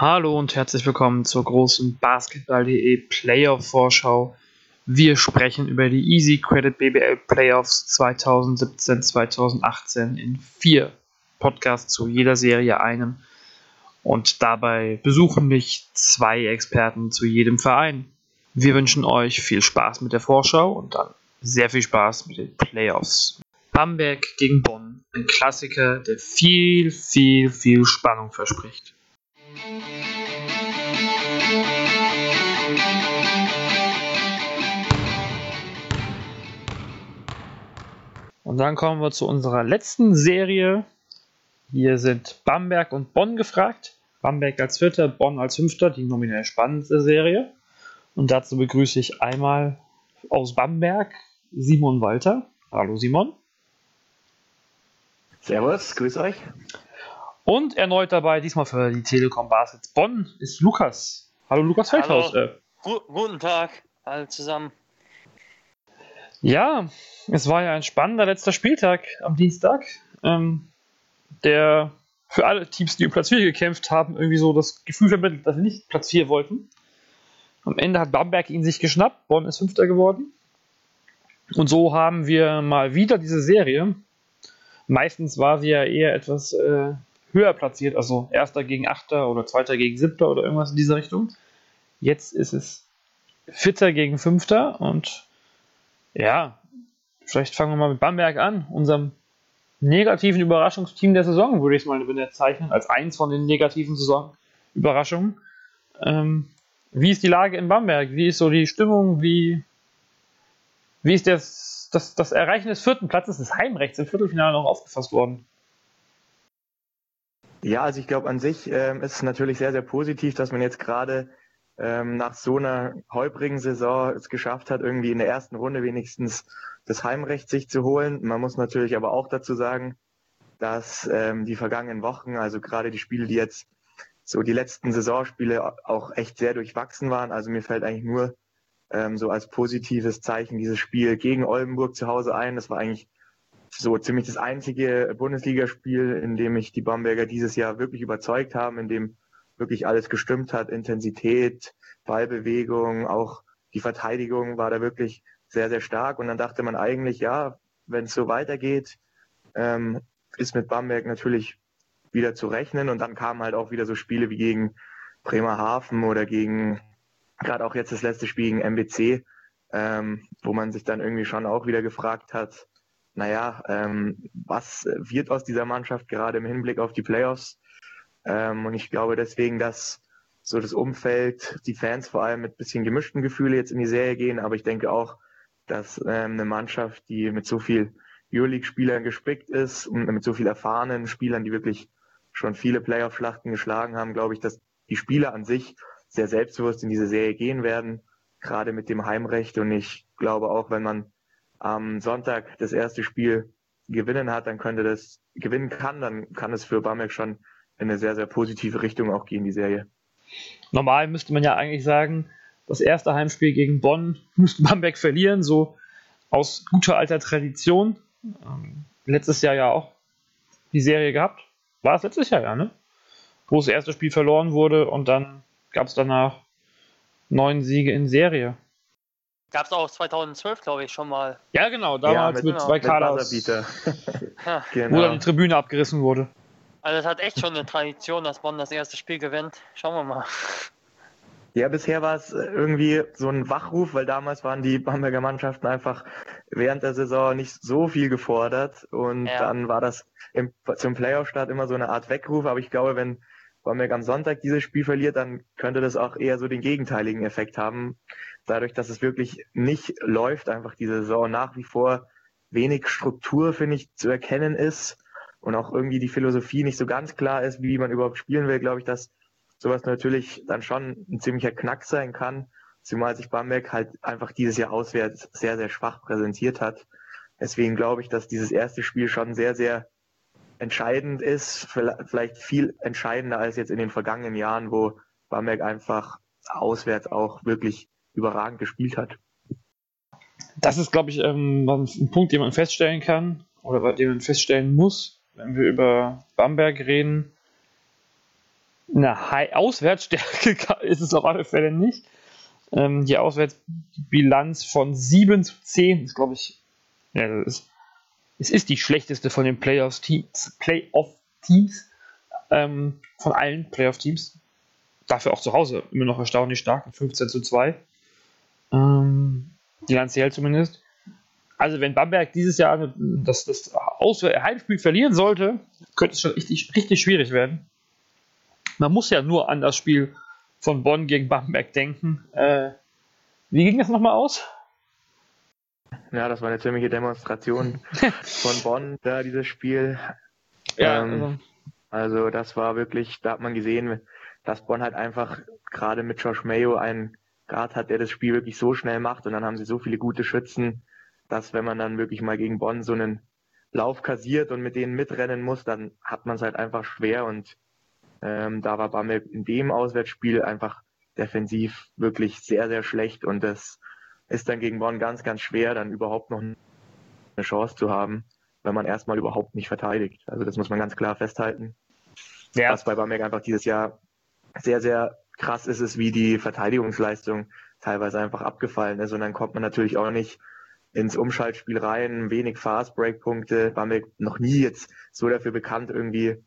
Hallo und herzlich willkommen zur großen Basketball.de Playoff-Vorschau. Wir sprechen über die Easy Credit BBL Playoffs 2017-2018 in vier Podcasts zu jeder Serie einem. Und dabei besuchen mich zwei Experten zu jedem Verein. Wir wünschen euch viel Spaß mit der Vorschau und dann sehr viel Spaß mit den Playoffs. Bamberg gegen Bonn, ein Klassiker, der viel, viel, viel Spannung verspricht. Und dann kommen wir zu unserer letzten Serie. Hier sind Bamberg und Bonn gefragt. Bamberg als Vierter, Bonn als Fünfter, die nominell spannendste Serie. Und dazu begrüße ich einmal aus Bamberg Simon Walter. Hallo Simon. Servus, grüß euch. Und erneut dabei, diesmal für die Telekom Baskets Bonn, ist Lukas. Hallo Lukas Feldhaus. Hallo. Gu guten Tag, alle zusammen. Ja, es war ja ein spannender letzter Spieltag am Dienstag, ähm, der für alle Teams, die um Platz 4 gekämpft haben, irgendwie so das Gefühl vermittelt, dass sie nicht Platz 4 wollten. Am Ende hat Bamberg ihn sich geschnappt, Bonn ist Fünfter geworden. Und so haben wir mal wieder diese Serie. Meistens war sie ja eher etwas äh, höher platziert, also Erster gegen Achter oder Zweiter gegen Siebter oder irgendwas in dieser Richtung. Jetzt ist es Vierter gegen Fünfter und ja, vielleicht fangen wir mal mit Bamberg an, unserem negativen Überraschungsteam der Saison, würde ich es mal bezeichnen, als eins von den negativen Saisonüberraschungen. Ähm, wie ist die Lage in Bamberg? Wie ist so die Stimmung? Wie, wie ist das, das, das Erreichen des vierten Platzes des Heimrechts im Viertelfinale noch aufgefasst worden? Ja, also ich glaube an sich ähm, ist es natürlich sehr, sehr positiv, dass man jetzt gerade ähm, nach so einer holprigen Saison es geschafft hat, irgendwie in der ersten Runde wenigstens das Heimrecht sich zu holen. Man muss natürlich aber auch dazu sagen, dass ähm, die vergangenen Wochen, also gerade die Spiele, die jetzt so die letzten Saisonspiele auch echt sehr durchwachsen waren. Also mir fällt eigentlich nur ähm, so als positives Zeichen dieses Spiel gegen Oldenburg zu Hause ein. Das war eigentlich so ziemlich das einzige Bundesligaspiel, in dem mich die Bamberger dieses Jahr wirklich überzeugt haben, in dem wirklich alles gestimmt hat. Intensität, Ballbewegung, auch die Verteidigung war da wirklich sehr, sehr stark. Und dann dachte man eigentlich, ja, wenn es so weitergeht, ähm, ist mit Bamberg natürlich wieder zu rechnen. Und dann kamen halt auch wieder so Spiele wie gegen Bremerhaven oder gegen, gerade auch jetzt das letzte Spiel gegen MBC, ähm, wo man sich dann irgendwie schon auch wieder gefragt hat, naja, ähm, was wird aus dieser Mannschaft gerade im Hinblick auf die Playoffs? Ähm, und ich glaube deswegen, dass so das Umfeld, die Fans vor allem mit bisschen gemischten Gefühlen jetzt in die Serie gehen, aber ich denke auch, dass ähm, eine Mannschaft, die mit so viel Euroleague-Spielern gespickt ist und mit so viel erfahrenen Spielern, die wirklich schon viele Playoff-Schlachten geschlagen haben, glaube ich, dass die Spieler an sich sehr selbstbewusst in diese Serie gehen werden, gerade mit dem Heimrecht. Und ich glaube auch, wenn man am Sonntag das erste Spiel gewinnen hat, dann könnte das gewinnen kann, dann kann es für Bamberg schon in eine sehr, sehr positive Richtung auch gehen, die Serie. Normal müsste man ja eigentlich sagen, das erste Heimspiel gegen Bonn müsste Bamberg verlieren, so aus guter alter Tradition. Ähm, letztes Jahr ja auch die Serie gehabt. War es letztes Jahr ja, ne? Wo das erste Spiel verloren wurde und dann gab es danach neun Siege in Serie. Gab es auch 2012, glaube ich, schon mal. Ja, genau, damals Ja, mit, mit- zwei Kaders, Buzzerbeater. Ja. wo dann genau. die Tribüne abgerissen wurde. Also es hat echt schon eine Tradition, dass Bonn das erste Spiel gewinnt. Schauen wir mal. Ja, bisher war es irgendwie so ein Wachruf, weil damals waren die Bamberger Mannschaften einfach während der Saison nicht so viel gefordert und Ja. dann war das im, zum Playoff-Start immer so eine Art Weckruf, aber ich glaube, wenn Bamberg am Sonntag dieses Spiel verliert, dann könnte das auch eher so den gegenteiligen Effekt haben, dadurch, dass es wirklich nicht läuft, einfach diese Saison nach wie vor wenig Struktur, finde ich, zu erkennen ist und auch irgendwie die Philosophie nicht so ganz klar ist, wie man überhaupt spielen will, glaube ich, dass sowas natürlich dann schon ein ziemlicher Knack sein kann, zumal sich Bamberg halt einfach dieses Jahr auswärts sehr, sehr schwach präsentiert hat. Deswegen glaube ich, dass dieses erste Spiel schon sehr, sehr entscheidend ist, vielleicht viel entscheidender als jetzt in den vergangenen Jahren, wo Bamberg einfach auswärts auch wirklich überragend gespielt hat. Das ist, glaube ich, ähm, ein Punkt, den man feststellen kann oder den man feststellen muss, wenn wir über Bamberg reden. eine Auswärtsstärke ist es auf alle Fälle nicht. Ähm, die Auswärtsbilanz von 7 zu 10 ist, glaube ich, ja, ist, es ist die schlechteste von den Playoff-Teams, Playoff-Teams ähm, von allen Playoff-Teams. Dafür auch zu Hause immer noch erstaunlich stark, 15 zu 2. Ähm, bilanziell zumindest. Also wenn Bamberg dieses Jahr das, das Heimspiel verlieren sollte, könnte es schon richtig, richtig schwierig werden. Man muss ja nur an das Spiel von Bonn gegen Bamberg denken. Äh, wie ging das nochmal aus? Ja, das war eine ziemliche Demonstration von Bonn, da dieses Spiel. Ja, ähm, also. also das war wirklich, da hat man gesehen, dass Bonn halt einfach gerade mit Josh Mayo einen Grad hat, der das Spiel wirklich so schnell macht und dann haben sie so viele gute Schützen, dass wenn man dann wirklich mal gegen Bonn so einen Lauf kassiert und mit denen mitrennen muss, dann hat man es halt einfach schwer und ähm, da war Bamberg in dem Auswärtsspiel einfach defensiv wirklich sehr, sehr schlecht und das ist dann gegen Bonn ganz, ganz schwer, dann überhaupt noch eine Chance zu haben, wenn man erstmal überhaupt nicht verteidigt. Also das muss man ganz klar festhalten. Ja. Was bei Bamberg einfach dieses Jahr sehr, sehr krass ist, ist, wie die Verteidigungsleistung teilweise einfach abgefallen ist und dann kommt man natürlich auch nicht ins Umschaltspiel rein, wenig Fast-Break-Punkte, Bamberg noch nie jetzt so dafür bekannt, irgendwie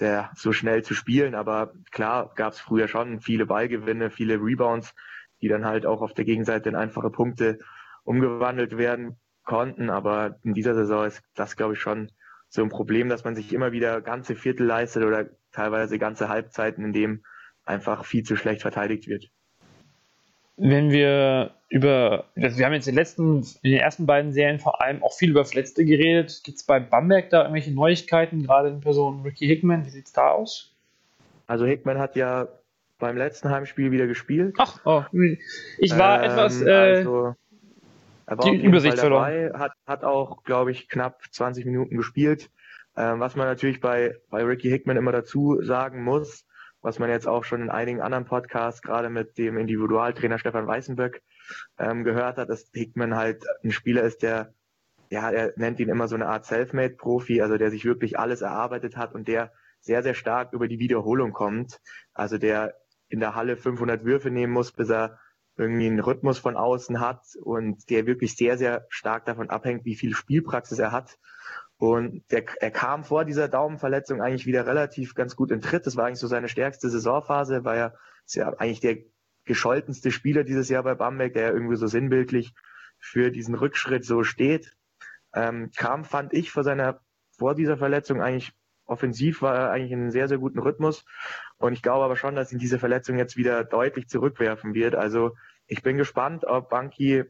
der so schnell zu spielen. Aber klar gab es früher schon viele Ballgewinne, viele Rebounds, die dann halt auch auf der Gegenseite in einfache Punkte umgewandelt werden konnten. Aber in dieser Saison ist das, glaube ich, schon so ein Problem, dass man sich immer wieder ganze Viertel leistet oder teilweise ganze Halbzeiten, in dem einfach viel zu schlecht verteidigt wird wenn wir über, also wir haben jetzt in den letzten, in den ersten beiden Serien vor allem auch viel über Verletzte geredet. Gibt es bei Bamberg da irgendwelche Neuigkeiten, gerade in Person Ricky Hickman? Wie sieht es da aus? Also Hickman hat ja beim letzten Heimspiel wieder gespielt. Ach, oh, ich war ähm, etwas äh, also, er war die Übersicht verloren. Hat, hat auch, glaube ich, knapp 20 Minuten gespielt. Ähm, was man natürlich bei, bei Ricky Hickman immer dazu sagen muss, was man jetzt auch schon in einigen anderen Podcasts, gerade mit dem Individualtrainer Stefan Weißenböck, ähm, gehört hat, dass Hickman halt ein Spieler ist, der, ja, er nennt ihn immer so eine Art Selfmade-Profi, also der sich wirklich alles erarbeitet hat und der sehr, sehr stark über die Wiederholung kommt. Also der in der Halle 500 Würfe nehmen muss, bis er irgendwie einen Rhythmus von außen hat und der wirklich sehr, sehr stark davon abhängt, wie viel Spielpraxis er hat. Und der, er kam vor dieser Daumenverletzung eigentlich wieder relativ ganz gut in Tritt. Das war eigentlich so seine stärkste Saisonphase, weil er ist ja eigentlich der gescholtenste Spieler dieses Jahr bei Bamberg, der ja irgendwie so sinnbildlich für diesen Rückschritt so steht. Ähm, kam, fand ich, vor seiner, vor dieser Verletzung eigentlich offensiv war er eigentlich in einem sehr, sehr guten Rhythmus. Und ich glaube aber schon, dass ihn diese Verletzung jetzt wieder deutlich zurückwerfen wird. Also ich bin gespannt, ob Banki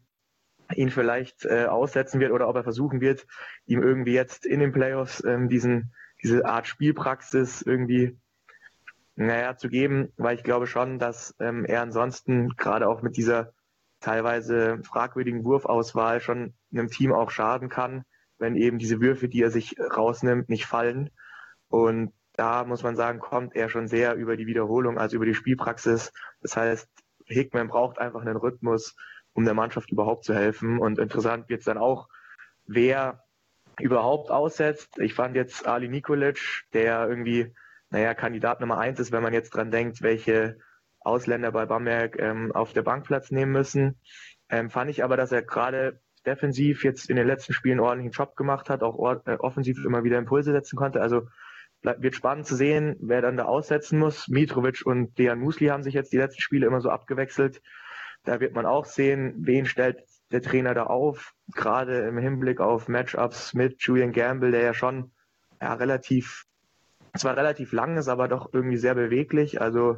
ihn vielleicht äh, aussetzen wird oder ob er versuchen wird, ihm irgendwie jetzt in den Playoffs ähm, diesen, diese Art Spielpraxis irgendwie naja, zu geben, weil ich glaube schon, dass ähm, er ansonsten gerade auch mit dieser teilweise fragwürdigen Wurfauswahl schon einem Team auch schaden kann, wenn eben diese Würfe, die er sich rausnimmt, nicht fallen. Und da muss man sagen, kommt er schon sehr über die Wiederholung, also über die Spielpraxis. Das heißt, Hickman braucht einfach einen Rhythmus, um der Mannschaft überhaupt zu helfen. Und interessant wird es dann auch, wer überhaupt aussetzt. Ich fand jetzt Ali Nikolic, der irgendwie, naja, Kandidat Nummer eins ist, wenn man jetzt dran denkt, welche Ausländer bei Bamberg ähm, auf der Bank Platz nehmen müssen. Ähm, fand ich aber, dass er gerade defensiv jetzt in den letzten Spielen ordentlichen Job gemacht hat, auch äh, offensiv immer wieder Impulse setzen konnte. Also wird spannend zu sehen, wer dann da aussetzen muss. Mitrovic und Dejan Musli haben sich jetzt die letzten Spiele immer so abgewechselt. Da wird man auch sehen, wen stellt der Trainer da auf, gerade im Hinblick auf Matchups mit Julian Gamble, der ja schon ja, relativ, zwar relativ lang ist, aber doch irgendwie sehr beweglich. Also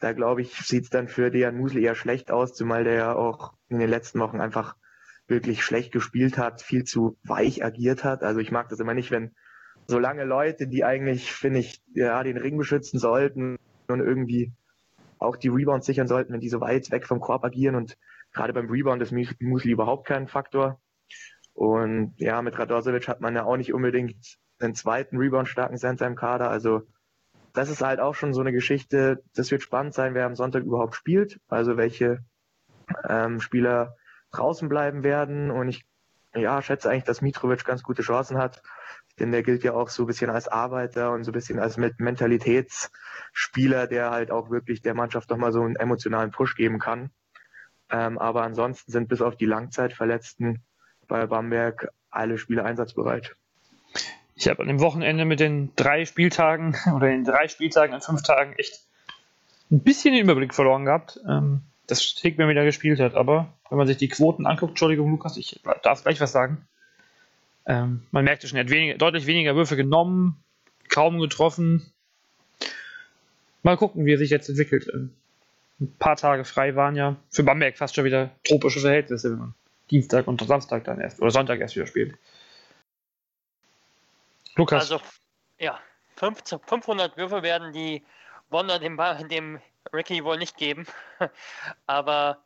da glaube ich, sieht es dann für Dejan Musli eher schlecht aus, zumal der ja auch in den letzten Wochen einfach wirklich schlecht gespielt hat, viel zu weich agiert hat. Also ich mag das immer nicht, wenn so lange Leute, die eigentlich, finde ich, ja, den Ring beschützen sollten und irgendwie auch die Rebounds sichern sollten, wenn die so weit weg vom Korb agieren. Und gerade beim Rebound ist Musli überhaupt kein Faktor. Und ja, mit Radosevic hat man ja auch nicht unbedingt einen zweiten Rebound-starken Center im Kader. Also das ist halt auch schon so eine Geschichte. Das wird spannend sein, wer am Sonntag überhaupt spielt. Also welche ähm, Spieler draußen bleiben werden. Und ich ja, schätze eigentlich, dass Mitrovic ganz gute Chancen hat. Denn der gilt ja auch so ein bisschen als Arbeiter und so ein bisschen als Mentalitätsspieler, der halt auch wirklich der Mannschaft nochmal so einen emotionalen Push geben kann. Ähm, aber ansonsten sind bis auf die Langzeitverletzten bei Bamberg alle Spieler einsatzbereit. Ich habe an dem Wochenende mit den drei Spieltagen oder den drei Spieltagen an fünf Tagen echt ein bisschen den Überblick verloren gehabt, ähm, dass Hickman wieder gespielt hat. Aber wenn man sich die Quoten anguckt, Entschuldigung, Lukas, ich darf gleich was sagen. Ähm, man merkte schon, er hat weniger, deutlich weniger Würfe genommen, kaum getroffen. Mal gucken, wie er sich jetzt entwickelt. Ähm, ein paar Tage frei waren ja für Bamberg fast schon wieder tropische Verhältnisse, wenn man Dienstag und Samstag dann erst oder Sonntag erst wieder spielt. Lukas. Also, ja, 15, 500 Würfe werden die Bonner dem, dem Ricky wohl nicht geben. Aber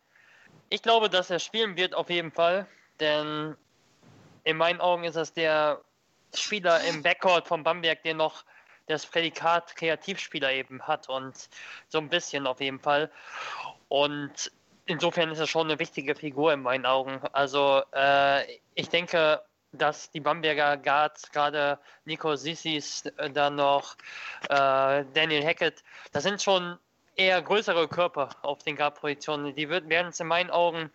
ich glaube, dass er spielen wird auf jeden Fall, denn in meinen Augen ist das der Spieler im Backcourt von Bamberg, der noch das Prädikat Kreativspieler eben hat und so ein bisschen auf jeden Fall. Und insofern ist er schon eine wichtige Figur in meinen Augen. Also äh, ich denke, dass die Bamberger Guards, gerade Nico Sissis, äh, dann noch äh, Daniel Hackett, das sind schon eher größere Körper auf den Guard-Positionen. Die werden es in meinen Augen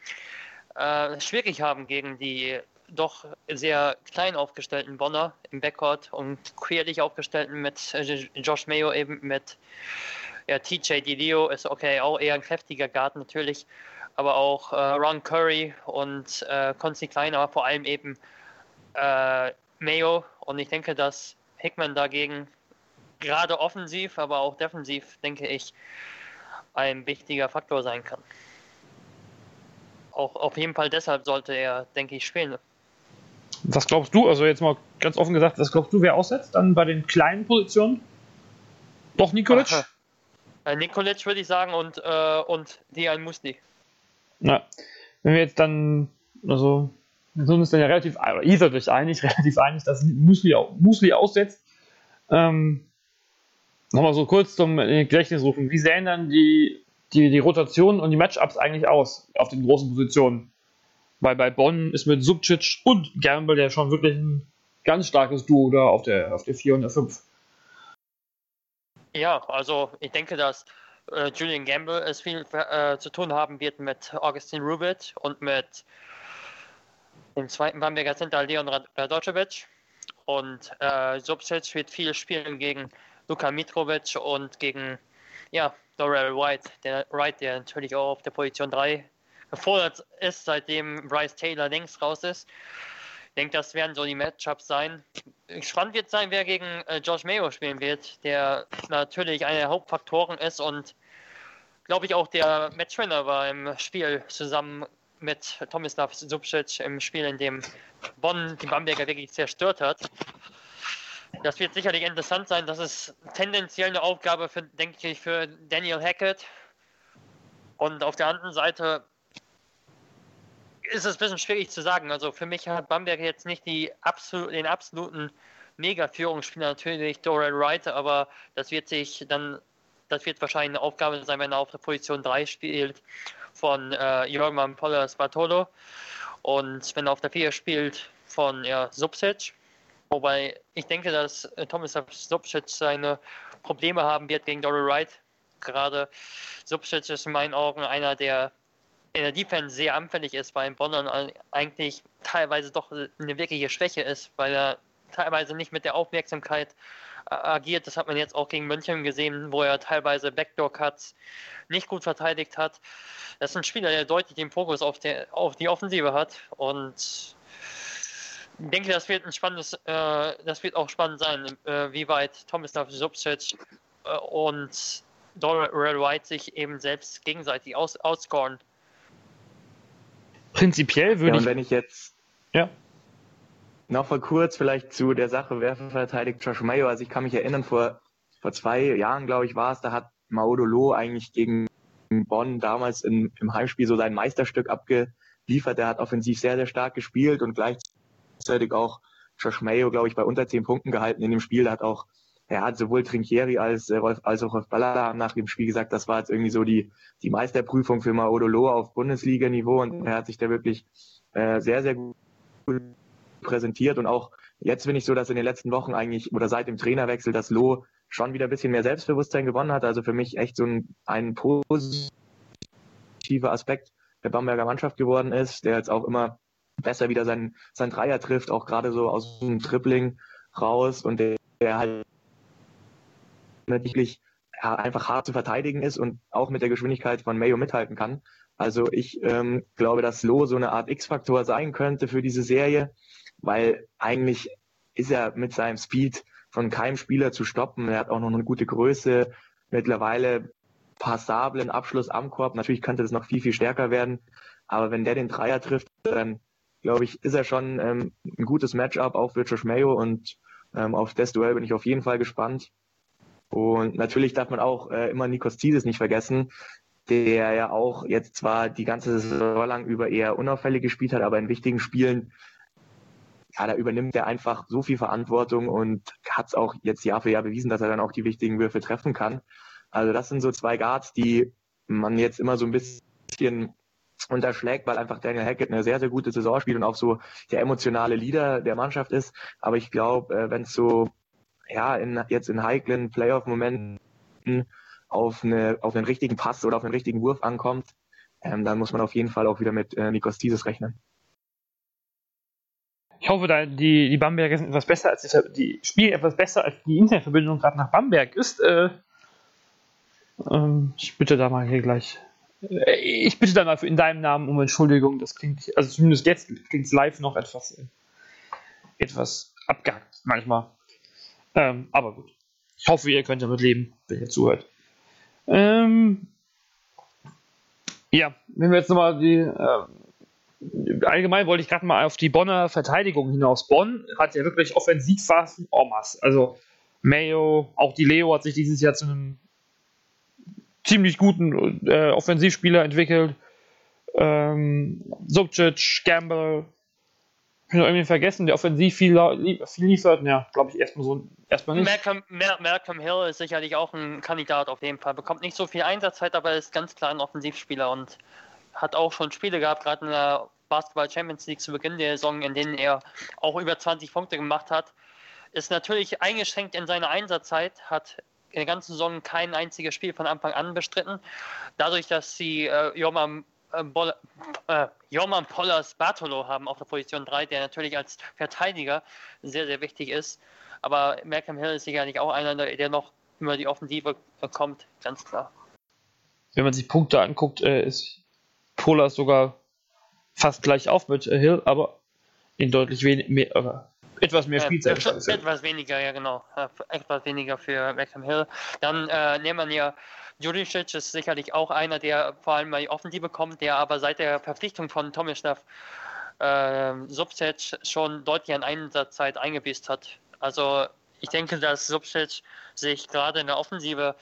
äh, schwierig haben gegen die doch sehr klein aufgestellten Bonner im Backcourt und querlich aufgestellten mit äh, Josh Mayo eben mit ja, TJ DiLeo ist okay, auch eher ein kräftiger Guard natürlich, aber auch äh, Ron Curry und äh, Consti Klein, aber vor allem eben äh, Mayo und ich denke, dass Hickman dagegen gerade offensiv, aber auch defensiv, denke ich, ein wichtiger Faktor sein kann. Auch auf jeden Fall deshalb sollte er, denke ich, spielen. Was glaubst du, also jetzt mal ganz offen gesagt, was glaubst du, wer aussetzt dann bei den kleinen Positionen? Doch Nikolic? Ach, äh, Nikolic würde ich sagen und, äh, und Dian Musli. Na, wenn wir jetzt dann, also, wir sind uns dann ja relativ, ihr seid euch einig, relativ einig, dass Musli, Musli aussetzt. Ähm, Nochmal so kurz zum Gedächtnis rufen. Wie sehen dann die, die, die Rotationen und die Matchups eigentlich aus auf den großen Positionen? Weil bei Bonn ist mit Subcic und Gamble ja schon wirklich ein ganz starkes Duo da auf der, auf der 4 und der 5. Ja, also ich denke, dass äh, Julian Gamble es viel äh, zu tun haben wird mit Augustin Rubit und mit dem zweiten Bamberger Center Leon Radocevic. Und äh, Subcic wird viel spielen gegen Luka Mitrovic und gegen ja, Dorel White, der Wright, der natürlich auch auf der Position 3 gefordert ist, seitdem Bryce Taylor längst raus ist. Ich denke, das werden so die Matchups sein. Spannend wird sein, wer gegen äh, Josh Mayo spielen wird, der natürlich einer der Hauptfaktoren ist und glaube ich auch der Matchwinner war im Spiel zusammen mit Tomislav Subcic im Spiel, in dem Bonn die Bamberger wirklich zerstört hat. Das wird sicherlich interessant sein. Das ist tendenziell eine Aufgabe, für, denke ich, für Daniel Hackett. Und auf der anderen Seite ist es ein bisschen schwierig zu sagen. Also für mich hat Bamberg jetzt nicht die absol den absoluten Mega-Führungsspieler, natürlich Doran Wright, aber das wird sich dann, das wird wahrscheinlich eine Aufgabe sein, wenn er auf der Position 3 spielt von äh, Jörgman Pollers Bartolo. Und wenn er auf der 4 spielt von ja, Subsic. Wobei ich denke, dass Thomas Subsic seine Probleme haben wird gegen Dory Wright. Gerade Subsic ist in meinen Augen einer, der in der Defense sehr anfällig ist, weil in Bonn eigentlich teilweise doch eine wirkliche Schwäche ist, weil er teilweise nicht mit der Aufmerksamkeit äh, agiert. Das hat man jetzt auch gegen München gesehen, wo er teilweise Backdoor-Cuts nicht gut verteidigt hat. Das ist ein Spieler, der deutlich den Fokus auf, der, auf die Offensive hat und ich denke, das wird ein spannendes, äh, das wird auch spannend sein, äh, wie weit Tomislav Subcic äh, und Red White sich eben selbst gegenseitig aus, outscoren. Prinzipiell würde ja, ich. wenn ich jetzt. Ja. Noch mal kurz vielleicht zu der Sache, wer verteidigt Josh Mayo. Also ich kann mich erinnern, vor, vor zwei Jahren, glaube ich, war es, da hat Maudolo eigentlich gegen Bonn damals in, im Heimspiel so sein Meisterstück abgeliefert. Der hat offensiv sehr, sehr stark gespielt und gleichzeitig auch Josh Mayo, glaube ich, bei unter zehn Punkten gehalten in dem Spiel. Der hat auch er hat sowohl Trinchieri als, äh, Rolf, als auch Rolf Ballala nach dem Spiel gesagt, das war jetzt irgendwie so die, die Meisterprüfung für Maodolo auf Bundesliga-Niveau und er hat sich da wirklich äh, sehr, sehr gut präsentiert und auch jetzt finde ich so, dass in den letzten Wochen eigentlich oder seit dem Trainerwechsel das Loh schon wieder ein bisschen mehr Selbstbewusstsein gewonnen hat. Also für mich echt so ein, ein positiver Aspekt der Bamberger Mannschaft geworden ist, der jetzt auch immer besser wieder sein, sein Dreier trifft, auch gerade so aus dem Tripling raus und der, der halt ja, einfach hart zu verteidigen ist und auch mit der Geschwindigkeit von Mayo mithalten kann. Also ich ähm, glaube, dass Lo so eine Art X-Faktor sein könnte für diese Serie, weil eigentlich ist er mit seinem Speed von keinem Spieler zu stoppen. Er hat auch noch eine gute Größe, mittlerweile passablen Abschluss am Korb. Natürlich könnte das noch viel, viel stärker werden. Aber wenn der den Dreier trifft, dann glaube ich, ist er schon ähm, ein gutes Matchup auch für Josh Mayo und ähm, auf das Duell bin ich auf jeden Fall gespannt. Und natürlich darf man auch äh, immer Nikos Tizis nicht vergessen, der ja auch jetzt zwar die ganze Saison lang über eher unauffällig gespielt hat, aber in wichtigen Spielen, ja, da übernimmt er einfach so viel Verantwortung und hat es auch jetzt Jahr für Jahr bewiesen, dass er dann auch die wichtigen Würfe treffen kann. Also das sind so zwei Guards, die man jetzt immer so ein bisschen unterschlägt, weil einfach Daniel Hackett eine sehr, sehr gute Saison spielt und auch so der emotionale Leader der Mannschaft ist. Aber ich glaube, äh, wenn es so ja in, jetzt in heiklen Playoff-Momenten auf, eine, auf einen richtigen Pass oder auf einen richtigen Wurf ankommt, ähm, dann muss man auf jeden Fall auch wieder mit äh, Nikos Dieses rechnen. Ich hoffe, da die, die Bamberger sind etwas besser als die, die spielen etwas besser als die Internetverbindung gerade nach Bamberg ist. Äh, ähm, ich bitte da mal hier gleich äh, ich bitte dann mal in deinem Namen um Entschuldigung. Das klingt, also zumindest jetzt klingt es live noch etwas, äh, etwas abgehackt manchmal. Ähm, aber gut. Ich hoffe, ihr könnt damit leben, wenn ihr zuhört. Ähm, ja, wenn wir jetzt nochmal die. Äh, allgemein wollte ich gerade mal auf die Bonner Verteidigung hinaus. Bonn hat ja wirklich Offensivphasen en masse. Also Mayo, auch die Leo hat sich dieses Jahr zu einem ziemlich guten äh, Offensivspieler entwickelt. Ähm, Subcic, Gamble, ich habe irgendwie vergessen, der offensiv viel, viel liefert. Ja, glaube ich erstmal so erstmal nicht. Malcolm, Malcolm Hill ist sicherlich auch ein Kandidat auf jeden Fall. Bekommt nicht so viel Einsatzzeit, aber ist ganz klar ein Offensivspieler und hat auch schon Spiele gehabt, gerade in der Basketball Champions League zu Beginn der Saison, in denen er auch über 20 Punkte gemacht hat. Ist natürlich eingeschränkt in seiner Einsatzzeit, hat in der ganzen Saison kein einziges Spiel von Anfang an bestritten. Dadurch, dass sie äh, Joman, äh, äh, Joman Pollas Bartolo haben auf der Position 3, der natürlich als Verteidiger sehr, sehr wichtig ist. Aber Malcolm Hill ist sicherlich auch einer, der noch über die Offensive kommt, ganz klar. Wenn man sich Punkte anguckt, äh, ist Pollas sogar fast gleich auf mit äh, Hill, aber in deutlich wenig mehr, etwas mehr Spielzeit. Äh, etwas weniger, ja genau. Etwas weniger für Beckham Hill. Dann nehmen wir hier Juricic ist sicherlich auch einer, der vor allem bei Offensive kommt, der aber seit der Verpflichtung von Tomislav äh, Subcic schon deutlich an Einsatzzeit eingebüßt hat. Also ich denke, dass Subcic sich gerade in der Offensive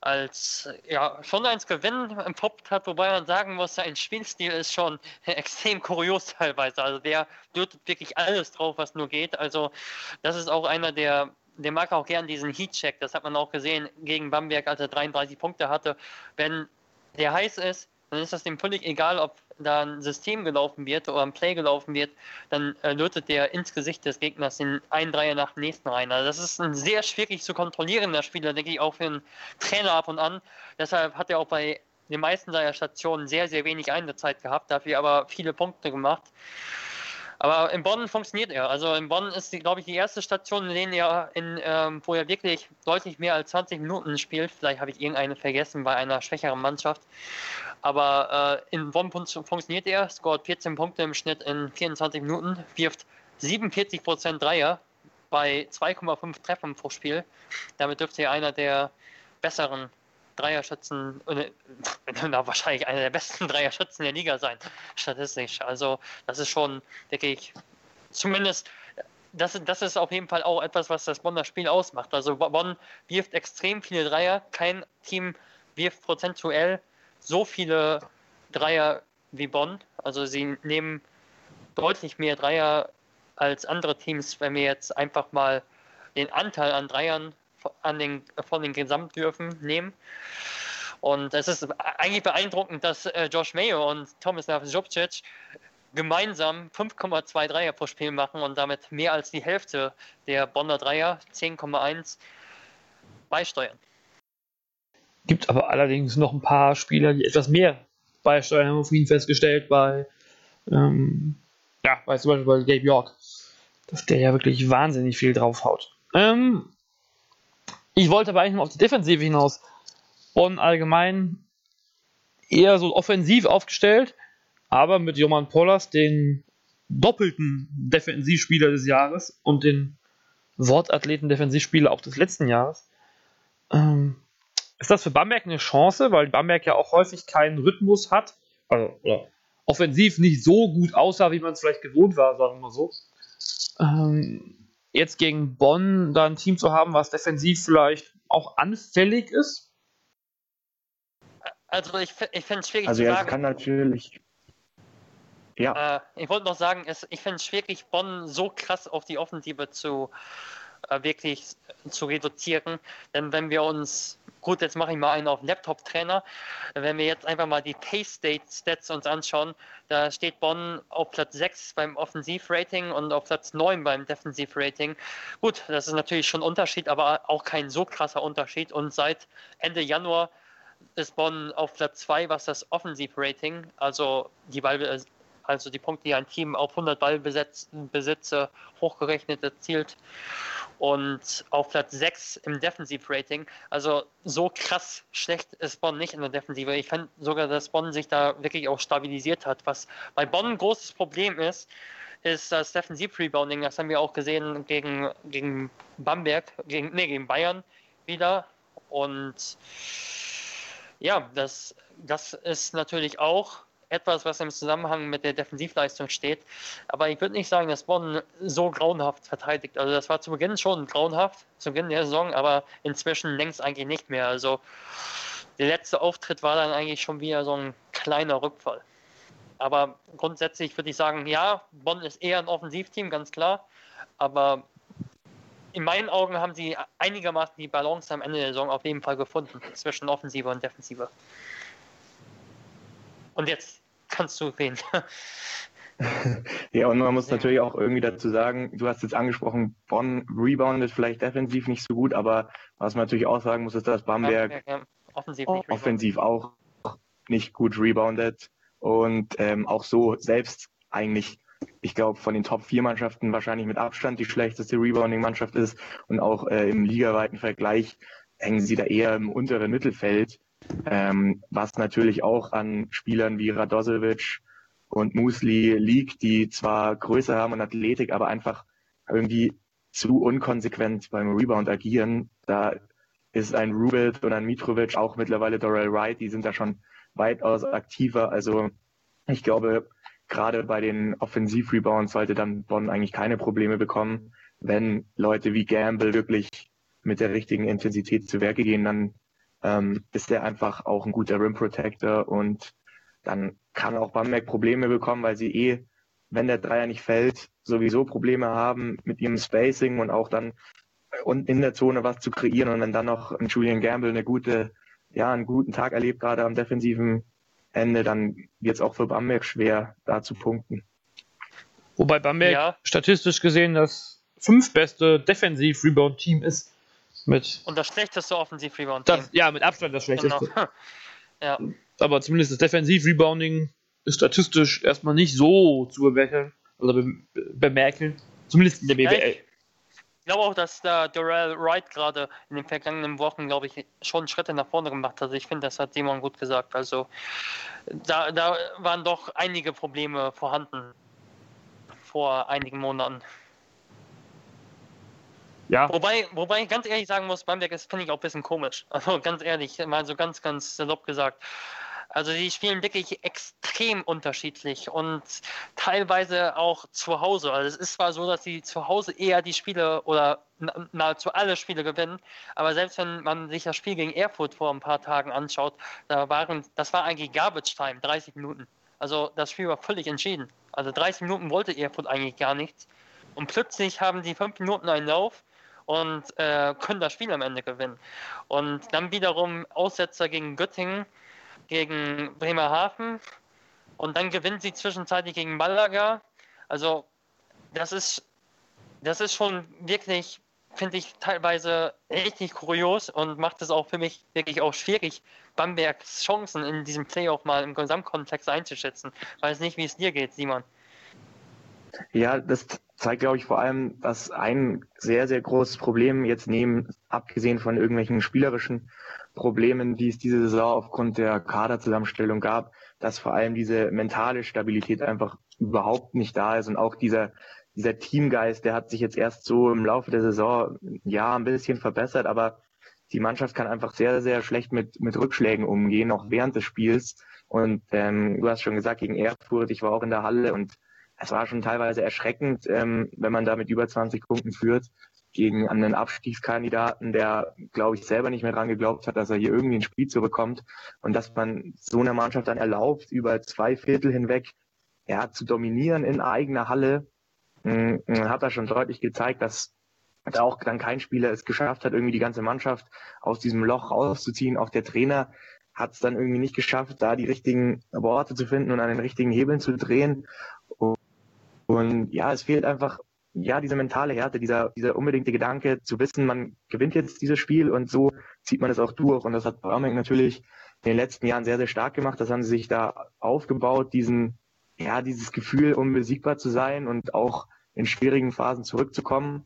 als ja schon als Gewinn entpuppt hat, wobei man sagen muss, sein Spielstil ist schon extrem kurios teilweise. Also der lötet wirklich alles drauf, was nur geht. Also das ist auch einer, der der mag auch gern diesen Heat-Check. Das hat man auch gesehen gegen Bamberg, als er 33 Punkte hatte. Wenn der heiß ist, dann ist das dem völlig egal, ob da ein System gelaufen wird oder ein Play gelaufen wird, dann äh, lötet der ins Gesicht des Gegners den einen Dreier nach dem nächsten rein. Also das ist ein sehr schwierig zu kontrollierender Spieler, denke ich, auch für einen Trainer ab und an. Deshalb hat er auch bei den meisten seiner Stationen sehr, sehr wenig Einsatzzeit gehabt, dafür aber viele Punkte gemacht. Aber in Bonn funktioniert er. Also in Bonn ist, glaube ich, die erste Station, in der er, in, ähm, wo er wirklich deutlich mehr als 20 Minuten spielt. Vielleicht habe ich irgendeine vergessen bei einer schwächeren Mannschaft. Aber äh, in Bonn funktioniert er, scoret 14 Punkte im Schnitt in 24 Minuten, wirft 47 Prozent Dreier bei 2,5 Treffern pro Spiel. Damit dürfte er einer der besseren Dreierschützen, äh, na, wahrscheinlich einer der besten Dreierschützen der Liga sein, statistisch. Also, das ist schon, denke ich, zumindest, das, das ist auf jeden Fall auch etwas, was das Bonner Spiel ausmacht. Also, Bonn wirft extrem viele Dreier, kein Team wirft prozentuell so viele Dreier wie Bonn. Also, sie nehmen deutlich mehr Dreier als andere Teams, wenn wir jetzt einfach mal den Anteil an Dreiern an den, von den Gesamtwürfen nehmen. Und es ist eigentlich beeindruckend, dass äh, Josh Mayo und Tomislav Jobcic gemeinsam 5,2 Dreier pro Spiel machen und damit mehr als die Hälfte der Bonner Dreier, 10,1, beisteuern. Gibt aber allerdings noch ein paar Spieler, die etwas mehr beisteuern, haben wir vorhin festgestellt, bei, ähm, ja, bei zum Beispiel bei Gabe York, dass der ja wirklich wahnsinnig viel draufhaut. Ähm, ich wollte aber eigentlich nur auf die Defensive hinaus. Bonn allgemein eher so offensiv aufgestellt, aber mit Joman Pollas den doppelten Defensivspieler des Jahres und den Wortathleten Defensivspieler auch des letzten Jahres. Ähm, ist das für Bamberg eine Chance, weil Bamberg ja auch häufig keinen Rhythmus hat, also oder offensiv nicht so gut aussah, wie man es vielleicht gewohnt war, sagen wir mal so. Ähm, jetzt gegen Bonn da ein Team zu haben, was defensiv vielleicht auch anfällig ist? Also ich, ich finde es schwierig also zu sagen. Also es kann natürlich ja. Äh, ich wollte noch sagen, es, ich finde es schwierig, Bonn so krass auf die Offensive zu äh, wirklich zu reduzieren. Denn wenn wir uns, gut, jetzt mache ich mal einen auf Laptop-Trainer, wenn wir jetzt einfach mal die Pace-Stats uns anschauen, da steht Bonn auf Platz 6 beim Offensivrating und auf Platz 9 beim Defensivrating. Gut, das ist natürlich schon ein Unterschied, aber auch kein so krasser Unterschied. Und seit Ende Januar ist Bonn auf Platz 2, was das Offensivrating, also die Ball also die Punkte, die ein Team auf 100 Ballbesitze hochgerechnet erzielt. Und auf Platz 6 im Defensivrating. Also so krass schlecht ist Bonn nicht in der Defensive. Ich fand sogar, dass Bonn sich da wirklich auch stabilisiert hat. Was bei Bonn ein großes Problem ist, ist das Defensiv-Rebounding. Das haben wir auch gesehen gegen, gegen Bamberg, gegen, nee, gegen Bayern wieder. Und ja, das, das ist natürlich auch etwas, was im Zusammenhang mit der Defensivleistung steht. Aber ich würde nicht sagen, dass Bonn so grauenhaft verteidigt. Also das war zu Beginn schon grauenhaft, zu Beginn der Saison, aber inzwischen längst eigentlich nicht mehr. Also der letzte Auftritt war dann eigentlich schon wieder so ein kleiner Rückfall. Aber grundsätzlich würde ich sagen, ja, Bonn ist eher ein Offensivteam, ganz klar. Aber in meinen Augen haben sie einigermaßen die Balance am Ende der Saison auf jeden Fall gefunden zwischen Offensive und Defensive. Und jetzt kannst du reden. ja, und man muss natürlich auch irgendwie dazu sagen, du hast jetzt angesprochen, Bonn reboundet vielleicht defensiv nicht so gut, aber was man natürlich auch sagen muss, ist, dass Bamberg ja, offensiv, offensiv auch nicht gut reboundet und ähm, auch so selbst eigentlich, ich glaube, von den Top 4 Mannschaften wahrscheinlich mit Abstand die schlechteste Rebounding-Mannschaft ist und auch äh, im ligaweiten Vergleich hängen sie da eher im unteren Mittelfeld. Ähm, was natürlich auch an Spielern wie Radosevic und Musli liegt, die zwar Größe haben und Athletik, aber einfach irgendwie zu unkonsequent beim Rebound agieren. Da ist ein Rubit und ein Mitrovic, auch mittlerweile Dorel Wright, die sind da schon weitaus aktiver. Also ich glaube, gerade bei den Offensiv-Rebounds sollte dann Bonn eigentlich keine Probleme bekommen. Wenn Leute wie Gamble wirklich mit der richtigen Intensität zu Werke gehen, dann ähm, ist er einfach auch ein guter Rim Protector und dann kann auch Bamberg Probleme bekommen, weil sie eh, wenn der Dreier nicht fällt, sowieso Probleme haben mit ihrem Spacing und auch dann und in der Zone was zu kreieren und wenn dann noch ein Julian Gamble eine gute, ja, einen guten Tag erlebt, gerade am defensiven Ende, dann wird es auch für Bamberg schwer, da zu punkten. Wobei Bamberg ja. statistisch gesehen das fünftbeste Defensiv-Rebound-Team ist. Mit und das schlechteste Offensiv-Rebound. Ja, mit Abstand das schlechteste. Genau. ja. Aber zumindest das Defensiv-Rebounding ist statistisch erstmal nicht so zu bemerken. Oder be bemerken. Zumindest in der BBL. Ja, ich glaube auch, dass da Dorel Wright gerade in den vergangenen Wochen, glaube ich, schon Schritte nach vorne gemacht hat. Also ich finde, das hat Simon gut gesagt. Also da, da waren doch einige Probleme vorhanden vor einigen Monaten. Ja. Wobei, wobei ich ganz ehrlich sagen muss, Bamberg ist, finde ich auch ein bisschen komisch. Also ganz ehrlich, mal so ganz, ganz salopp gesagt. Also die spielen wirklich extrem unterschiedlich und teilweise auch zu Hause. Also es ist zwar so, dass sie zu Hause eher die Spiele oder nahezu alle Spiele gewinnen, aber selbst wenn man sich das Spiel gegen Erfurt vor ein paar Tagen anschaut, da waren, das war eigentlich Garbage Time, 30 Minuten. Also das Spiel war völlig entschieden. Also 30 Minuten wollte Erfurt eigentlich gar nichts. Und plötzlich haben sie fünf Minuten einen Lauf und äh, können das Spiel am Ende gewinnen. Und dann wiederum Aussetzer gegen Göttingen, gegen Bremerhaven und dann gewinnt sie zwischenzeitlich gegen Malaga. Also das ist, das ist schon wirklich, finde ich, teilweise richtig kurios und macht es auch für mich wirklich auch schwierig, Bambergs Chancen in diesem Playoff mal im Gesamtkontext einzuschätzen. Weiß nicht, wie es dir geht, Simon. Ja, das zeigt, glaube ich, vor allem, dass ein sehr, sehr großes Problem jetzt neben, abgesehen von irgendwelchen spielerischen Problemen, die es diese Saison aufgrund der Kaderzusammenstellung gab, dass vor allem diese mentale Stabilität einfach überhaupt nicht da ist und auch dieser, dieser Teamgeist, der hat sich jetzt erst so im Laufe der Saison, ja, ein bisschen verbessert, aber die Mannschaft kann einfach sehr, sehr schlecht mit, mit Rückschlägen umgehen, auch während des Spiels. Und ähm, du hast schon gesagt, gegen Erfurt, ich war auch in der Halle und es war schon teilweise erschreckend, ähm, wenn man da mit über 20 Punkten führt gegen einen Abstiegskandidaten, der, glaube ich, selber nicht mehr dran geglaubt hat, dass er hier irgendwie ein Spiel zurückkommt und dass man so einer Mannschaft dann erlaubt, über zwei Viertel hinweg ja, zu dominieren in eigener Halle, mh, hm, hat er schon deutlich gezeigt, dass da auch dann kein Spieler es geschafft hat, irgendwie die ganze Mannschaft aus diesem Loch rauszuziehen. Auch der Trainer hat es dann irgendwie nicht geschafft, da die richtigen Worte zu finden und an den richtigen Hebeln zu drehen. Und ja, es fehlt einfach ja, diese mentale Härte, dieser, dieser unbedingte Gedanke zu wissen, man gewinnt jetzt dieses Spiel und so zieht man es auch durch. Und das hat Braunberg natürlich in den letzten Jahren sehr, sehr stark gemacht. Das haben sie sich da aufgebaut, diesen, ja, dieses Gefühl, unbesiegbar zu sein und auch in schwierigen Phasen zurückzukommen.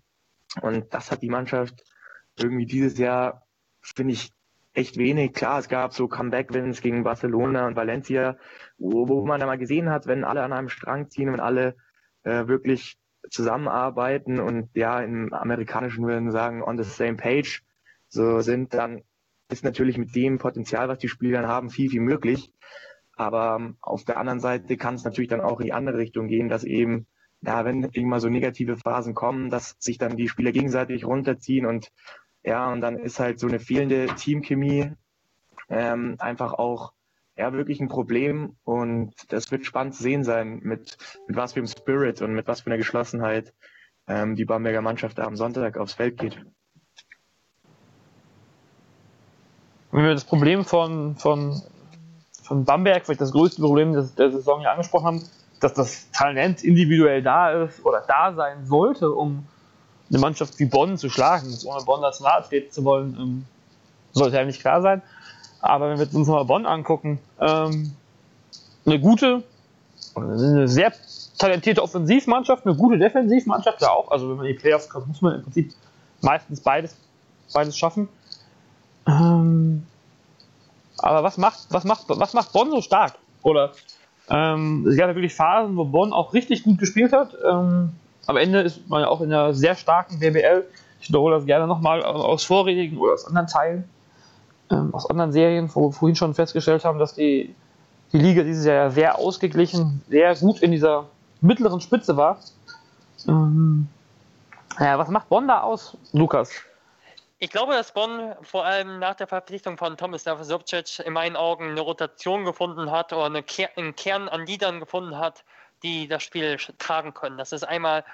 Und das hat die Mannschaft irgendwie dieses Jahr, finde ich, echt wenig. Klar, es gab so Comeback-Wins gegen Barcelona und Valencia, wo, wo man da mal gesehen hat, wenn alle an einem Strang ziehen und alle äh, wirklich zusammenarbeiten und ja, im amerikanischen würden sagen, on the same page, so sind, dann ist natürlich mit dem Potenzial, was die Spieler haben, viel, viel möglich. Aber ähm, auf der anderen Seite kann es natürlich dann auch in die andere Richtung gehen, dass eben, ja, wenn irgendwann so negative Phasen kommen, dass sich dann die Spieler gegenseitig runterziehen und ja, und dann ist halt so eine fehlende Teamchemie ähm, einfach auch ja wirklich ein Problem und das wird spannend zu sehen sein, mit, mit was für einem Spirit und mit was für einer Geschlossenheit ähm, die Bamberger Mannschaft am Sonntag aufs Feld geht. Wenn wir das Problem von, von, von Bamberg, vielleicht das größte Problem der, der Saison hier angesprochen haben, dass das Talent individuell da ist oder da sein sollte, um eine Mannschaft wie Bonn zu schlagen, ohne Bonn Nationalathlet zu wollen, ähm, sollte ja nicht klar sein. Aber wenn wir uns mal Bonn angucken, ähm, eine gute, eine sehr talentierte Offensivmannschaft, eine gute Defensivmannschaft ja auch. Also wenn man in die Playoffs kommt, muss man im Prinzip meistens beides, beides schaffen. Ähm, aber was macht, was macht, was macht Bonn so stark? Oder ähm, es gab ja wirklich Phasen, wo Bonn auch richtig gut gespielt hat. Ähm, am Ende ist man ja auch in einer sehr starken BBL. Ich wiederhole das gerne nochmal aus vorherigen oder aus anderen Teilen ähm, aus anderen Serien, wo wir vorhin schon festgestellt haben, dass die, die Liga dieses Jahr sehr ausgeglichen, sehr gut in dieser mittleren Spitze war. Ähm, ja, was macht Bonn da aus, Lukas? Ich glaube, dass Bonn vor allem nach der Verpflichtung von Thomas Subcic in meinen Augen eine Rotation gefunden hat oder eine Ker einen Kern an Liedern gefunden hat, die das Spiel tragen können. Das ist einmal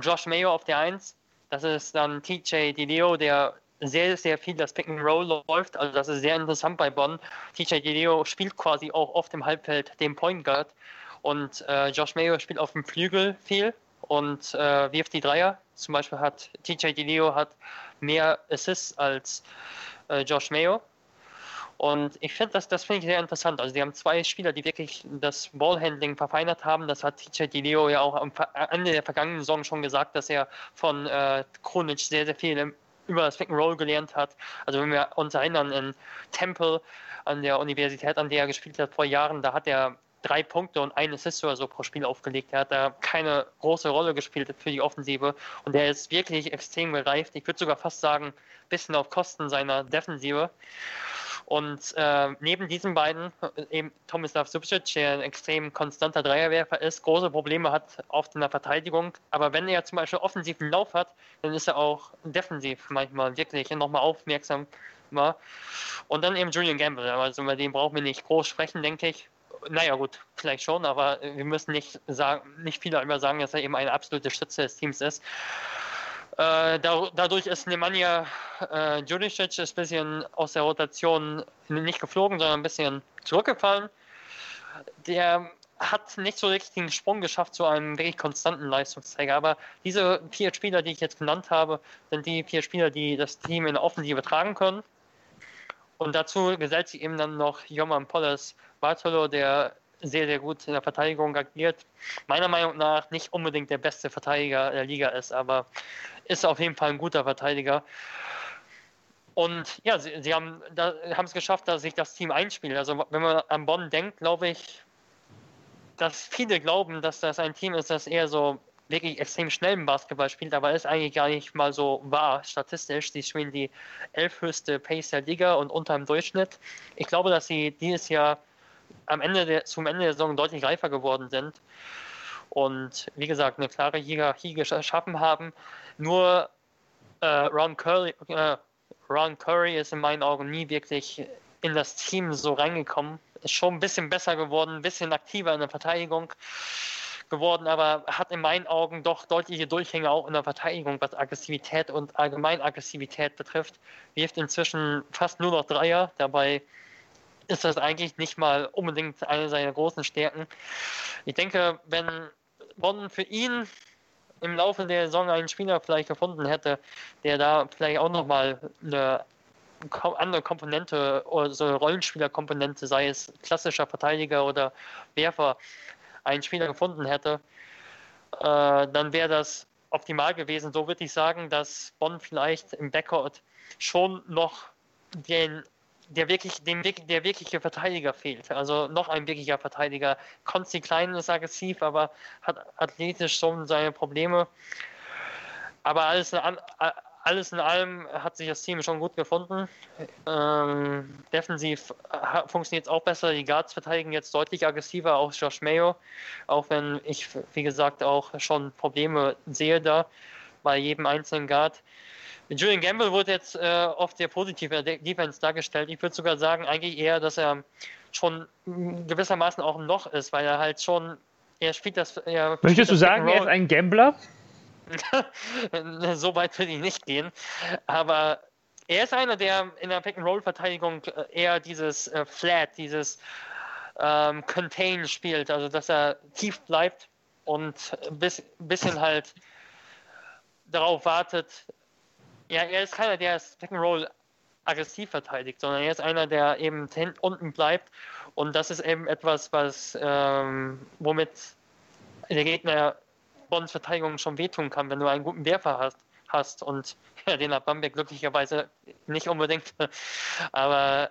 Josh Mayo auf der 1, das ist dann TJ DiLeo, der sehr, sehr viel das Pick and Roll läuft. Also das ist sehr interessant bei Bonn. TJ Dileo spielt quasi auch oft im Halbfeld den Point Guard und äh, Josh Mayo spielt auf dem Flügel viel und äh, wirft die Dreier. Zum Beispiel hat TJ Dileo hat mehr Assists als äh, Josh Mayo. Und ich finde das, das finde ich sehr interessant. Also die haben zwei Spieler, die wirklich das Ballhandling verfeinert haben. Das hat TJ Dileo ja auch am Ende der vergangenen Saison schon gesagt, dass er von äh, Kronic sehr, sehr viel über das Pick and Roll gelernt hat. Also wenn wir uns erinnern in Temple an der Universität, an der er gespielt hat vor Jahren, da hat er drei Punkte und ein Assist oder so pro Spiel aufgelegt. Er hat da keine große Rolle gespielt für die Offensive und er ist wirklich extrem gereift. Ich würde sogar fast sagen, ein bisschen auf Kosten seiner Defensive. Und äh, neben diesen beiden, äh, eben Tomislav Subcic, der ein extrem konstanter Dreierwerfer ist, große Probleme hat auf der Verteidigung. Aber wenn er zum Beispiel offensiven Lauf hat, dann ist er auch defensiv manchmal wirklich nochmal aufmerksam. Und dann eben Julian Gamble, also über den brauchen wir nicht groß sprechen, denke ich. Naja, gut, vielleicht schon, aber wir müssen nicht, sagen, nicht viel darüber sagen, dass er eben eine absolute Stütze des Teams ist. Äh, da, dadurch ist Nemanja äh, Juricic ein bisschen aus der Rotation nicht geflogen, sondern ein bisschen zurückgefallen. Der hat nicht so richtig den Sprung geschafft zu einem wirklich konstanten Leistungsträger. Aber diese vier Spieler, die ich jetzt genannt habe, sind die vier Spieler, die das Team in der Offensive tragen können. Und dazu gesellt sich eben dann noch Joman Polles Bartolo, der sehr, sehr gut in der Verteidigung agiert. Meiner Meinung nach nicht unbedingt der beste Verteidiger der Liga ist, aber ist auf jeden Fall ein guter Verteidiger. Und ja, sie, sie haben es geschafft, dass sich das Team einspielt. Also wenn man an Bonn denkt, glaube ich, dass viele glauben, dass das ein Team ist, das eher so wirklich extrem schnell im Basketball spielt, aber ist eigentlich gar nicht mal so wahr statistisch. Sie spielen die elfhöchste Pace der Liga und unter dem Durchschnitt. Ich glaube, dass sie dieses Jahr am Ende der, zum Ende der Saison deutlich reifer geworden sind und wie gesagt eine klare Hierarchie geschaffen haben. Nur äh, Ron, Curry, äh, Ron Curry ist in meinen Augen nie wirklich in das Team so reingekommen. Ist schon ein bisschen besser geworden, ein bisschen aktiver in der Verteidigung geworden, aber hat in meinen Augen doch deutliche Durchhänge auch in der Verteidigung, was Aggressivität und allgemein Aggressivität betrifft. Wirft inzwischen fast nur noch Dreier, dabei ist das eigentlich nicht mal unbedingt eine seiner großen Stärken. Ich denke, wenn Bonn für ihn im Laufe der Saison einen Spieler vielleicht gefunden hätte, der da vielleicht auch nochmal eine andere Komponente oder so eine Rollenspielerkomponente, sei es klassischer Verteidiger oder Werfer, einen Spieler gefunden hätte, äh, dann wäre das optimal gewesen. So würde ich sagen, dass Bonn vielleicht im Backcourt schon noch den der wirklich, dem, der wirkliche Verteidiger fehlt. Also noch ein wirklicher Verteidiger. Konsti Klein ist aggressiv, aber hat athletisch schon seine Probleme. Aber alles in, alles in allem hat sich das Team schon gut gefunden. Ähm, defensiv funktioniert es auch besser. Die Guards verteidigen jetzt deutlich aggressiver, auch Josh Mayo. Auch wenn ich, wie gesagt, auch schon Probleme sehe da bei jedem einzelnen Guard. Julian Gamble wurde jetzt äh, oft sehr positiv in der Defense dargestellt. Ich würde sogar sagen, eigentlich eher, dass er schon gewissermaßen auch ein Loch ist, weil er halt schon, er spielt das. Er Möchtest du sagen, er ist ein Gambler? so weit würde ich nicht gehen. Aber er ist einer, der in der Pick-and-Roll-Verteidigung äh, eher dieses äh, Flat, dieses ähm, Contain spielt, also dass er tief bleibt und ein bisschen halt darauf wartet, ja, er ist keiner, der das Roll aggressiv verteidigt, sondern er ist einer, der eben unten bleibt. Und das ist eben etwas, was ähm, womit der Gegner Bonds Verteidigung schon wehtun kann, wenn du einen guten Werfer hast. hast. Und ja, den hat Bamberg glücklicherweise nicht unbedingt. Aber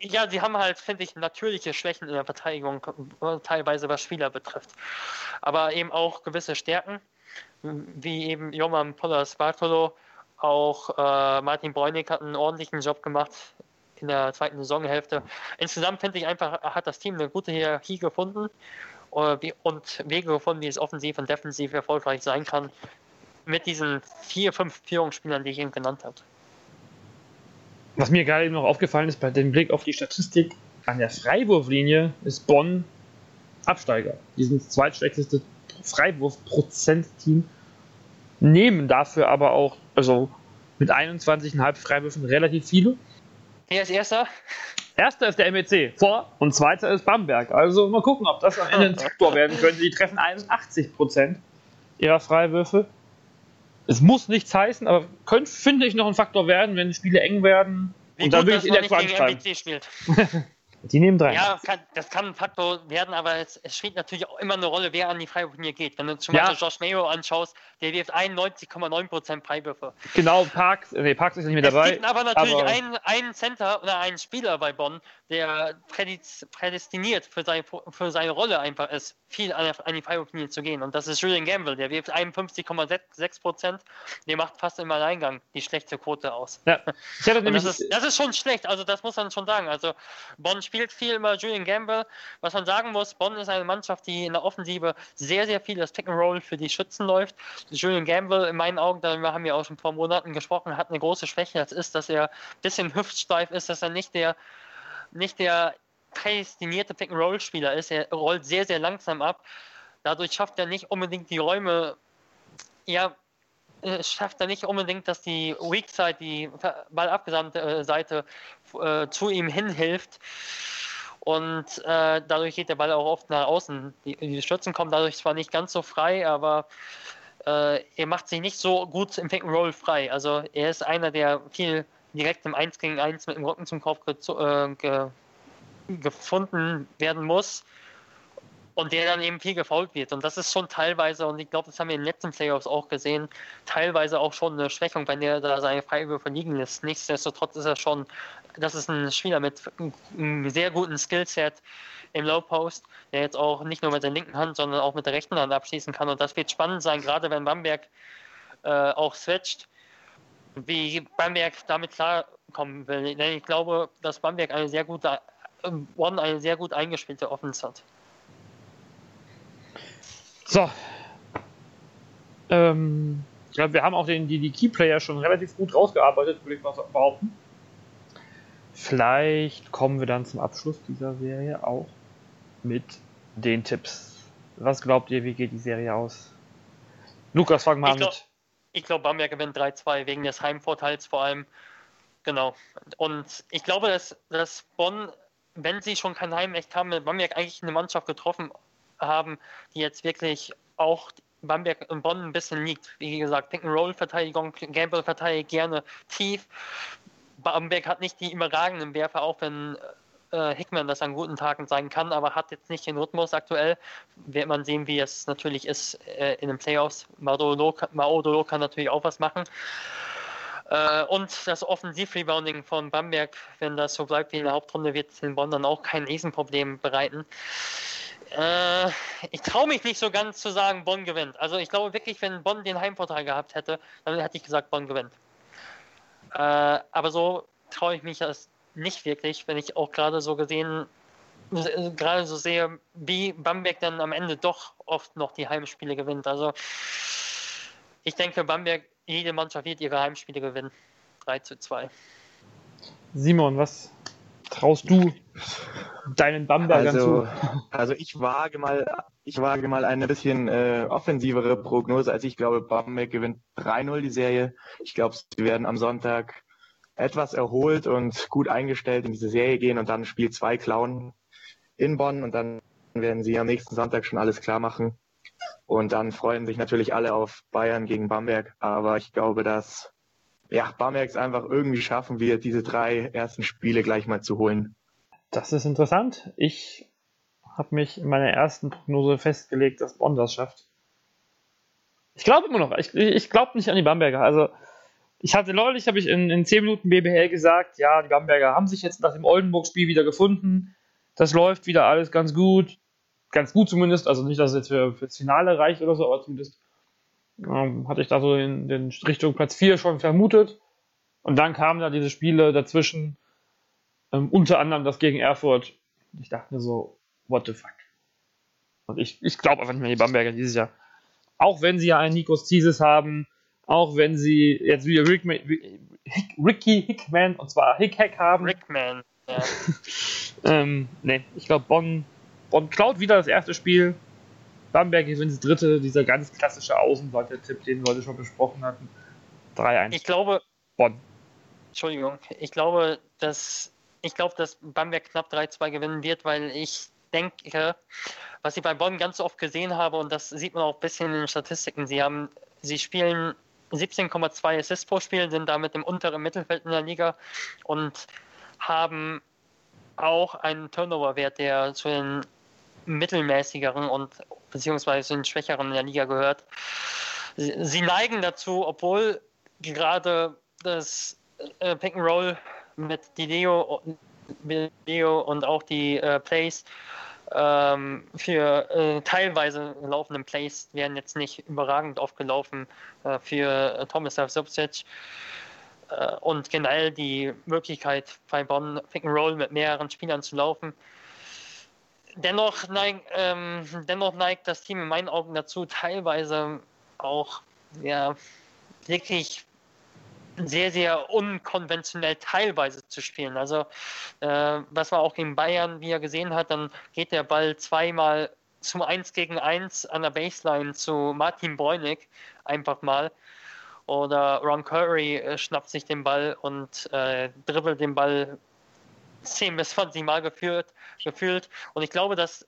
ja, sie haben halt, finde ich, natürliche Schwächen in der Verteidigung, teilweise was Spieler betrifft. Aber eben auch gewisse Stärken wie eben Joman Pollas Bartolo, auch äh, Martin Bräunig hat einen ordentlichen Job gemacht in der zweiten Saisonhälfte. Insgesamt finde ich einfach, hat das Team eine gute Hierarchie gefunden äh, und Wege gefunden, wie es offensiv und defensiv erfolgreich sein kann, mit diesen vier, fünf Führungsspielern, die ich eben genannt habe. Was mir gerade eben noch aufgefallen ist, bei dem Blick auf die Statistik, an der Freiwurflinie ist Bonn Absteiger. Die sind das zweitschlechteste Freiwurf-Prozent-Team, nehmen dafür aber auch, also mit 21,5 Freiwürfen relativ viele. Wer ist Erster? Erster ist der MEC, vor und zweiter ist Bamberg. Also mal gucken, ob das am Ende ein Faktor werden könnte. Die treffen 81% ihrer Freiwürfe. Es muss nichts heißen, aber könnte, finde ich, noch ein Faktor werden, wenn Spiele eng werden. Wie und gut, dann will ich in der spielt. Die nehmen drei. Ja, kann, das kann ein Faktor werden, aber es, es, spielt natürlich auch immer eine Rolle, wer an die Freiwurflinie geht. Wenn du zum ja. Beispiel Josh Mayo anschaust, der wirft 91,9% Freiwürfe. Genau, Parks, nee, Parks ist nicht mehr dabei. Es gibt aber natürlich aber einen, einen Center oder einen Spieler bei Bonn, der prädestiniert für seine, für seine Rolle einfach ist, viel an, an die Freiwurflinie zu gehen. Und das ist Julian Gamble, der wirft 51,6%, der macht fast im Alleingang die schlechte Quote aus. Ja. Das ist, das, ist, schon schlecht, also das muss man schon sagen. Also Bonn spielt viel über Julian Gamble. Was man sagen muss, Bonn ist eine Mannschaft, die in der Offensive sehr, sehr viel das Pick and Roll für die Schützen läuft. Julian Gamble, in meinen Augen, darüber haben wir auch schon vor Monaten gesprochen, hat eine große Schwäche. Das ist, dass er ein bisschen hüftsteif ist, dass er nicht der, nicht der prädestinierte Pick and Roll Spieler ist. Er rollt sehr, sehr langsam ab. Dadurch schafft er nicht unbedingt die Räume ja, es schafft er nicht unbedingt, dass die Weak Side, die ballabgesandte äh, Seite, äh, zu ihm hinhilft. und äh, dadurch geht der Ball auch oft nach außen. Die, die Stürzen kommen dadurch zwar nicht ganz so frei, aber äh, er macht sich nicht so gut im Pick Roll frei. Also er ist einer, der viel direkt im 1 gegen 1 mit dem Rücken zum Kopf äh, ge gefunden werden muss und der dann eben viel gefault wird. Und das ist schon teilweise, und ich glaube, das haben wir in den letzten Playoffs auch gesehen, teilweise auch schon eine Schwächung, wenn der da seine Freiwürfe liegen lässt. Nichtsdestotrotz ist er schon, das ist ein Spieler mit einem sehr guten Skillset im Low Post, der jetzt auch nicht nur mit der linken Hand, sondern auch mit der rechten Hand abschließen kann. Und das wird spannend sein, gerade wenn Bamberg äh, auch switcht, wie Bamberg damit klarkommen will. Denn ich glaube, dass Bamberg eine sehr gute, äh, One eine sehr gut eingespielte Offense hat. So. Ähm, ich glaube, wir haben auch den, die, die Keyplayer schon relativ gut rausgearbeitet, würde ich mal behaupten. Vielleicht kommen wir dann zum Abschluss dieser Serie auch mit den Tipps. Was glaubt ihr, wie geht die Serie aus? Lukas, fang mal an mit. Ich glaube, Bamberg gewinnt 3-2 wegen des Heimvorteils vor allem. Genau. Und ich glaube, dass, dass Bonn, wenn sie schon kein Heimrecht haben, mit Bamberg eigentlich eine Mannschaft getroffen haben, die jetzt wirklich auch Bamberg und Bonn ein bisschen liegt. Wie gesagt, Pick-and-Roll-Verteidigung, Gamble verteidigt gerne tief. Bamberg hat nicht die überragenden Werfer, auch wenn äh, Hickman das an guten Tagen sein kann, aber hat jetzt nicht den Rhythmus aktuell. Wird man sehen, wie es natürlich ist äh, in den Playoffs. Maodolo kann natürlich auch was machen. Äh, und das Offensiv-Rebounding von Bamberg, wenn das so bleibt wie in der Hauptrunde, wird in Bonn dann auch kein Riesenproblem bereiten. Äh, ich traue mich nicht so ganz zu sagen, Bonn gewinnt. Also ich glaube wirklich, wenn Bonn den Heimvorteil gehabt hätte, dann hätte ich gesagt, Bonn gewinnt. Äh, aber so traue ich mich das nicht wirklich, wenn ich auch gerade so gesehen, gerade so sehe, wie Bamberg dann am Ende doch oft noch die Heimspiele gewinnt. Also ich denke, Bamberg, jede Mannschaft wird ihre Heimspiele gewinnen. 3 zu 2. Simon, was traust du deinen Bambergern also, zu? Also ich wage mal, ich wage mal eine bisschen äh, offensivere Prognose. Also ich glaube, Bamberg gewinnt 3-0 die Serie. Ich glaube, sie werden am Sonntag etwas erholt und gut eingestellt in diese Serie gehen und dann Spiel 2 klauen in Bonn und dann werden sie am nächsten Sonntag schon alles klar machen. Und dann freuen sich natürlich alle auf Bayern gegen Bamberg. Aber ich glaube, dass ja, Bamberg es einfach irgendwie schaffen wird, diese drei ersten Spiele gleich mal zu holen. Das ist interessant. Ich habe mich in meiner ersten Prognose festgelegt, dass Bonn das schafft. Ich glaube immer noch. Ich, ich glaube nicht an die Bamberger. Also ich hatte neulich, habe ich in, in 10 Minuten BBL gesagt, ja, die Bamberger haben sich jetzt nach dem Oldenburg-Spiel wieder gefunden. Das läuft wieder alles ganz gut. Ganz gut zumindest. Also nicht, dass es jetzt für, fürs Finale reicht oder so, aber zumindest ähm, hatte ich da so in, in Richtung Platz 4 schon vermutet. Und dann kamen da diese Spiele dazwischen, ähm, unter anderem das gegen Erfurt. Ich dachte mir so, what the fuck. Und ich, ich glaube einfach nicht mehr die Bamberger dieses Jahr. Auch wenn sie ja einen Nikos Zieses haben, auch wenn sie jetzt wieder Rick, Hick, Ricky Hickman, und zwar Hick-Hack haben. Rickman, ja. ähm, ne, ich glaube, Bonn, Bonn klaut wieder das erste Spiel. Bamberg gewinnt das dritte, dieser ganz klassische Außenseiter-Tipp, den wir heute schon besprochen hatten. 3-1. Ich glaube. Bonn. Entschuldigung, ich glaube, dass ich glaube, dass Bamberg knapp 3-2 gewinnen wird, weil ich denke, was ich bei Bonn ganz oft gesehen habe, und das sieht man auch ein bisschen in den Statistiken, sie haben, sie spielen 17,2 Assists pro Spiel, sind damit im unteren Mittelfeld in der Liga und haben auch einen Turnover-Wert, der zu den mittelmäßigeren und beziehungsweise den schwächeren in der Liga gehört. Sie, sie neigen dazu, obwohl gerade das äh, Pick and Roll mit Dideo, Dideo und auch die äh, Plays ähm, für äh, teilweise laufenden Plays werden jetzt nicht überragend aufgelaufen äh, für äh, Tomislav Subsic. Äh, und generell die Möglichkeit bei Bonn Pick and Roll mit mehreren Spielern zu laufen. Dennoch, neig, ähm, dennoch neigt das Team in meinen Augen dazu, teilweise auch ja, wirklich sehr, sehr unkonventionell teilweise zu spielen. Also, äh, was man auch gegen Bayern wieder gesehen hat, dann geht der Ball zweimal zum 1 gegen 1 an der Baseline zu Martin Bräunig einfach mal. Oder Ron Curry äh, schnappt sich den Ball und äh, dribbelt den Ball 10 bis 20 Mal geführt, gefühlt. Und ich glaube, dass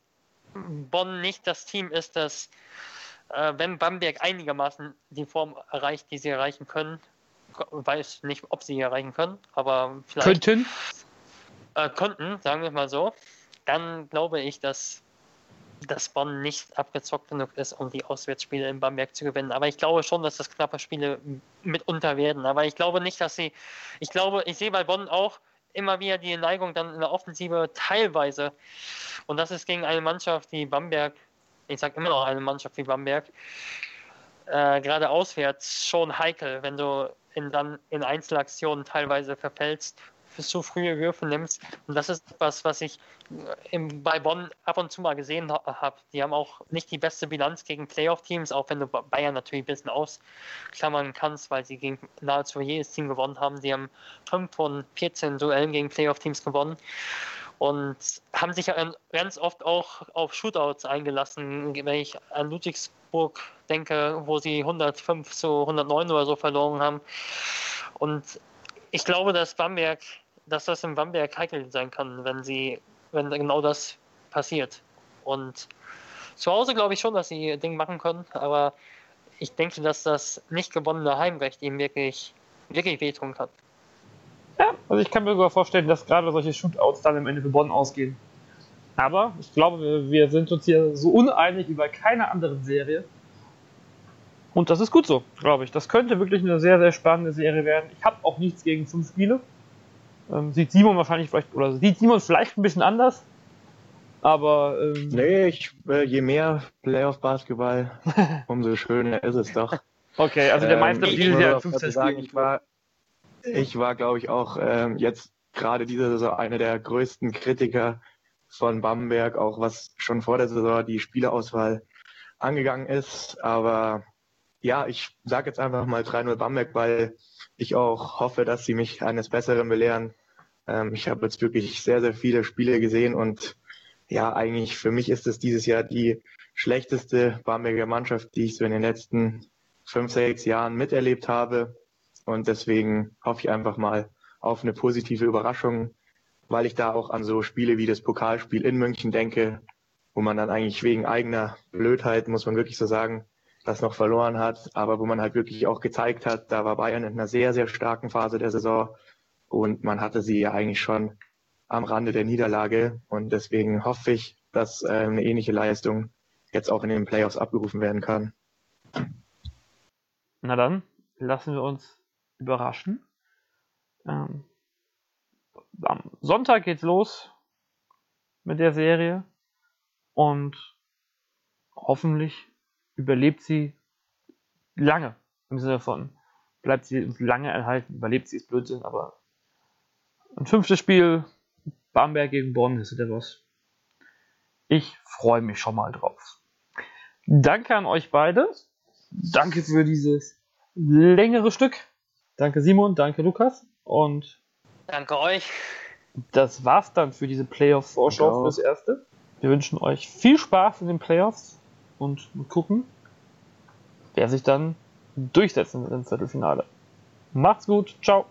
Bonn nicht das Team ist, das, äh, wenn Bamberg einigermaßen die Form erreicht, die sie erreichen können, weiß nicht, ob sie erreichen können, aber vielleicht könnten, äh, könnten sagen wir mal so, dann glaube ich, dass dass Bonn nicht abgezockt genug ist, um die Auswärtsspiele in Bamberg zu gewinnen. Aber ich glaube schon, dass das knappe Spiele mitunter werden. Aber ich glaube nicht, dass sie. Ich glaube, ich sehe bei Bonn auch immer wieder die Neigung dann in der Offensive teilweise. Und das ist gegen eine Mannschaft wie Bamberg, ich sage immer noch eine Mannschaft wie Bamberg, äh, gerade auswärts schon heikel, wenn du in, dann in Einzelaktionen teilweise verfällst zu frühe Würfe nimmst. Und das ist etwas, was ich äh, im, bei Bonn ab und zu mal gesehen habe. Die haben auch nicht die beste Bilanz gegen Playoff-Teams, auch wenn du Bayern natürlich ein bisschen ausklammern kannst, weil sie gegen nahezu jedes Team gewonnen haben. Die haben 5 von 14 Duellen gegen Playoff-Teams gewonnen und haben sich ganz oft auch auf Shootouts eingelassen. Wenn ich an Ludwigsburg denke, wo sie 105 zu 109 oder so verloren haben. Und ich glaube, dass Bamberg dass das in Bamberg heikel sein kann, wenn sie, wenn genau das passiert. Und zu Hause glaube ich schon, dass sie Ding machen können, aber ich denke, dass das nicht gewonnene Heimrecht ihm wirklich, wirklich wehtun kann. Ja, also ich kann mir sogar vorstellen, dass gerade solche Shootouts dann am Ende für Bonn ausgehen. Aber ich glaube, wir sind uns hier so uneinig über keine andere Serie. Und das ist gut so, glaube ich. Das könnte wirklich eine sehr, sehr spannende Serie werden. Ich habe auch nichts gegen fünf Spiele. Ähm, sieht Simon wahrscheinlich vielleicht, oder sieht Simon vielleicht ein bisschen anders. Aber. Ähm, nee, ich, äh, je mehr Playoff-Basketball, umso schöner ist es doch. Okay, also der Meister ähm, dieses Jahr 15 sagen, ich war, ich war, glaube ich, auch ähm, jetzt gerade diese Saison einer der größten Kritiker von Bamberg, auch was schon vor der Saison die Spielerauswahl angegangen ist. Aber ja, ich sage jetzt einfach mal 3-0 Bamberg, weil ich auch hoffe, dass sie mich eines Besseren belehren. Ähm, ich habe jetzt wirklich sehr, sehr viele Spiele gesehen und ja, eigentlich für mich ist es dieses Jahr die schlechteste Bamberger Mannschaft, die ich so in den letzten fünf, sechs Jahren miterlebt habe. Und deswegen hoffe ich einfach mal auf eine positive Überraschung, weil ich da auch an so Spiele wie das Pokalspiel in München denke, wo man dann eigentlich wegen eigener Blödheit, muss man wirklich so sagen, das noch verloren hat, aber wo man halt wirklich auch gezeigt hat, da war Bayern in einer sehr, sehr starken Phase der Saison und man hatte sie ja eigentlich schon am Rande der Niederlage und deswegen hoffe ich, dass äh, eine ähnliche Leistung jetzt auch in den Playoffs abgerufen werden kann. Na dann, lassen wir uns überraschen. Ähm, am Sonntag geht's los mit der Serie und hoffentlich überlebt sie lange. Im Sinne von, bleibt sie lange erhalten, überlebt sie, ist Blödsinn, aber ein fünftes Spiel, Bamberg gegen Bonn ist der was. Ich freue mich schon mal drauf. Danke an euch beide. Danke für dieses längere Stück. Danke Simon, danke Lukas und danke euch. Das war's dann für diese Playoff-Vorschau fürs Erste. Wir wünschen euch viel Spaß in den Playoffs und gucken, wer sich dann durchsetzen wird im Viertelfinale. Macht's gut, ciao!